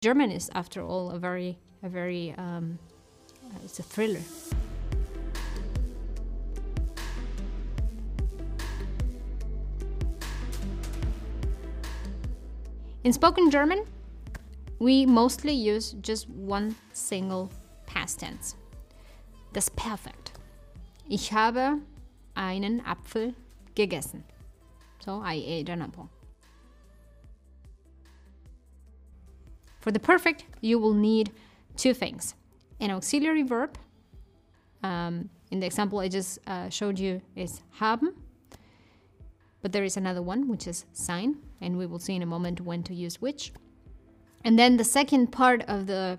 German is, after all, a very, a very, um, uh, it's a thriller. In spoken German, we mostly use just one single past tense. Das Perfekt. Ich habe einen Apfel gegessen. So I ate an apple. For the perfect, you will need two things an auxiliary verb. Um, in the example I just uh, showed you, is haben. But there is another one, which is sein, and we will see in a moment when to use which. And then the second part of the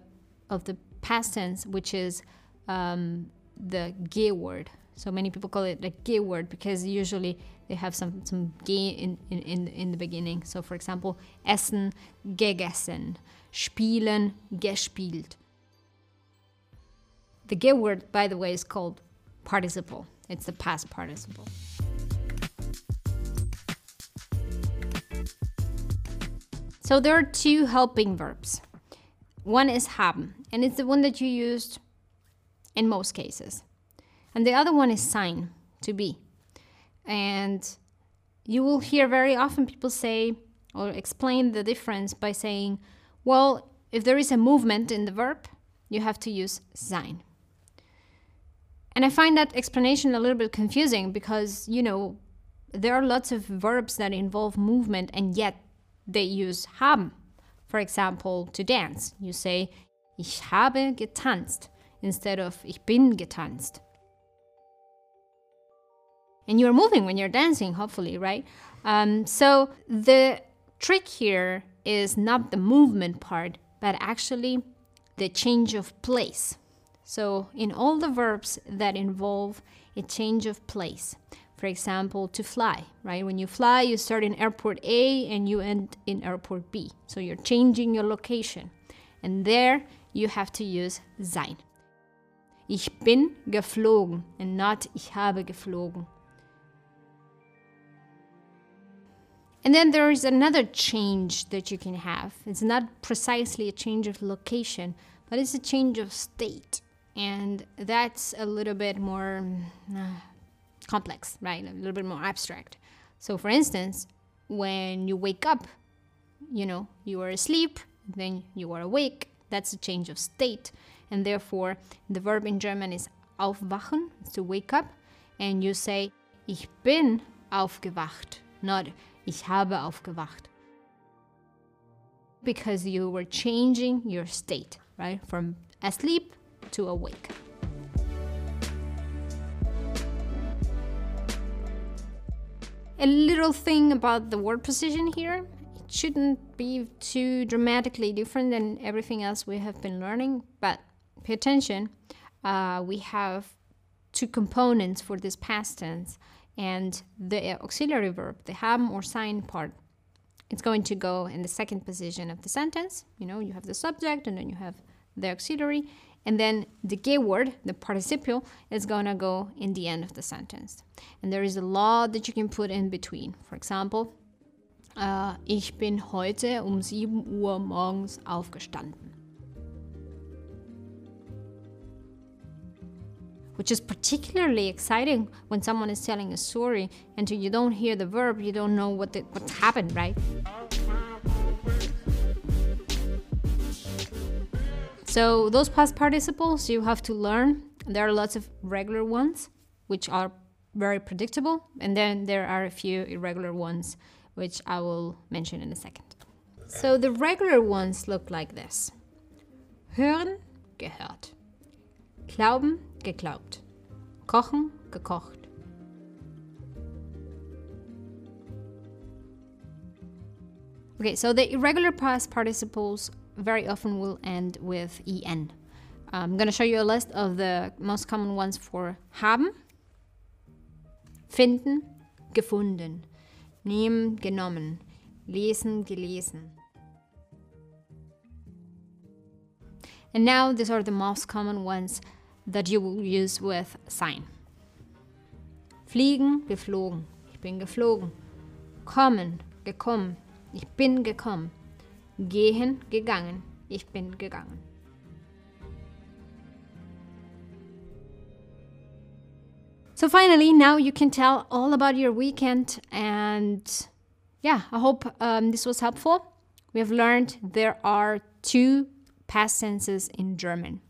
of the past tense, which is um, the ge word. So many people call it a ge word because usually they have some some ge in, in, in, the beginning. So for example, essen, gegessen, spielen, gespielt. The ge word, by the way, is called participle. It's the past participle. So there are two helping verbs. One is haben, and it's the one that you used in most cases. And the other one is sein, to be. And you will hear very often people say or explain the difference by saying, well, if there is a movement in the verb, you have to use sein. And I find that explanation a little bit confusing because, you know, there are lots of verbs that involve movement and yet they use haben. For example, to dance, you say ich habe getanzt instead of ich bin getanzt. And you're moving when you're dancing, hopefully, right? Um, so the trick here is not the movement part, but actually the change of place. So in all the verbs that involve a change of place, for example, to fly, right? When you fly, you start in airport A and you end in airport B. So you're changing your location. And there you have to use sein. Ich bin geflogen and not ich habe geflogen. And then there is another change that you can have. It's not precisely a change of location, but it's a change of state. And that's a little bit more uh, complex, right? A little bit more abstract. So, for instance, when you wake up, you know, you are asleep, then you are awake. That's a change of state. And therefore, the verb in German is aufwachen, to wake up. And you say, ich bin aufgewacht, not ich habe aufgewacht. Because you were changing your state, right? From asleep to awake. A little thing about the word position here. It shouldn't be too dramatically different than everything else we have been learning, but pay attention. Uh, we have two components for this past tense, and the auxiliary verb, the haben or sein part, it's going to go in the second position of the sentence. You know, you have the subject and then you have the auxiliary, and then the ge word, the participle, is gonna go in the end of the sentence. And there is a lot that you can put in between. For example, uh, ich bin heute um 7 Uhr morgens aufgestanden. Which is particularly exciting when someone is telling a story and you don't hear the verb, you don't know what the, what's happened, right? So those past participles you have to learn. There are lots of regular ones which are very predictable, and then there are a few irregular ones which I will mention in a second. So the regular ones look like this. Hören, gehört. Glauben, geglaubt. Kochen, gekocht. Okay, so the irregular past participles very often will end with en. I'm going to show you a list of the most common ones for haben, finden, gefunden, nehmen, genommen, lesen, gelesen. And now these are the most common ones that you will use with sein. Fliegen, geflogen. Ich bin geflogen. Kommen, gekommen. Ich bin gekommen. Gehen, gegangen. Ich bin gegangen. So finally, now you can tell all about your weekend. And yeah, I hope um, this was helpful. We have learned there are two past tenses in German.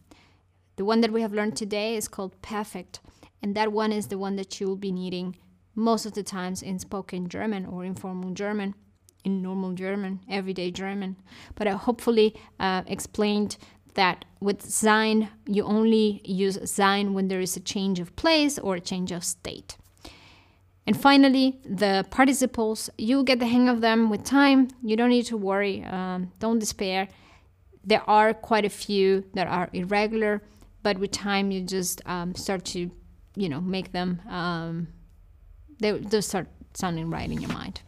The one that we have learned today is called perfect, and that one is the one that you will be needing most of the times in spoken German or informal German, in normal German, everyday German. But I hopefully uh, explained that with sein, you only use sein when there is a change of place or a change of state. And finally, the participles, you get the hang of them with time. You don't need to worry, um, don't despair. There are quite a few that are irregular but with time you just um, start to you know make them um, they, they start sounding right in your mind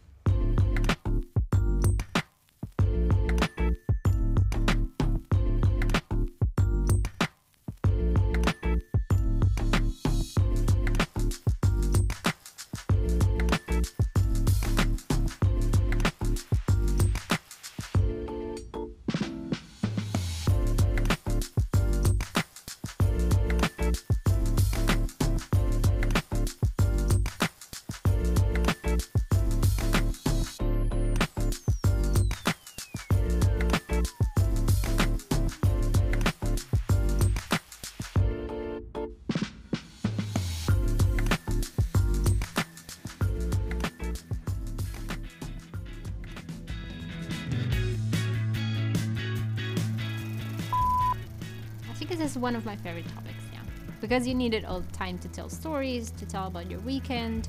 is one of my favorite topics, yeah. Because you needed all the time to tell stories, to tell about your weekend,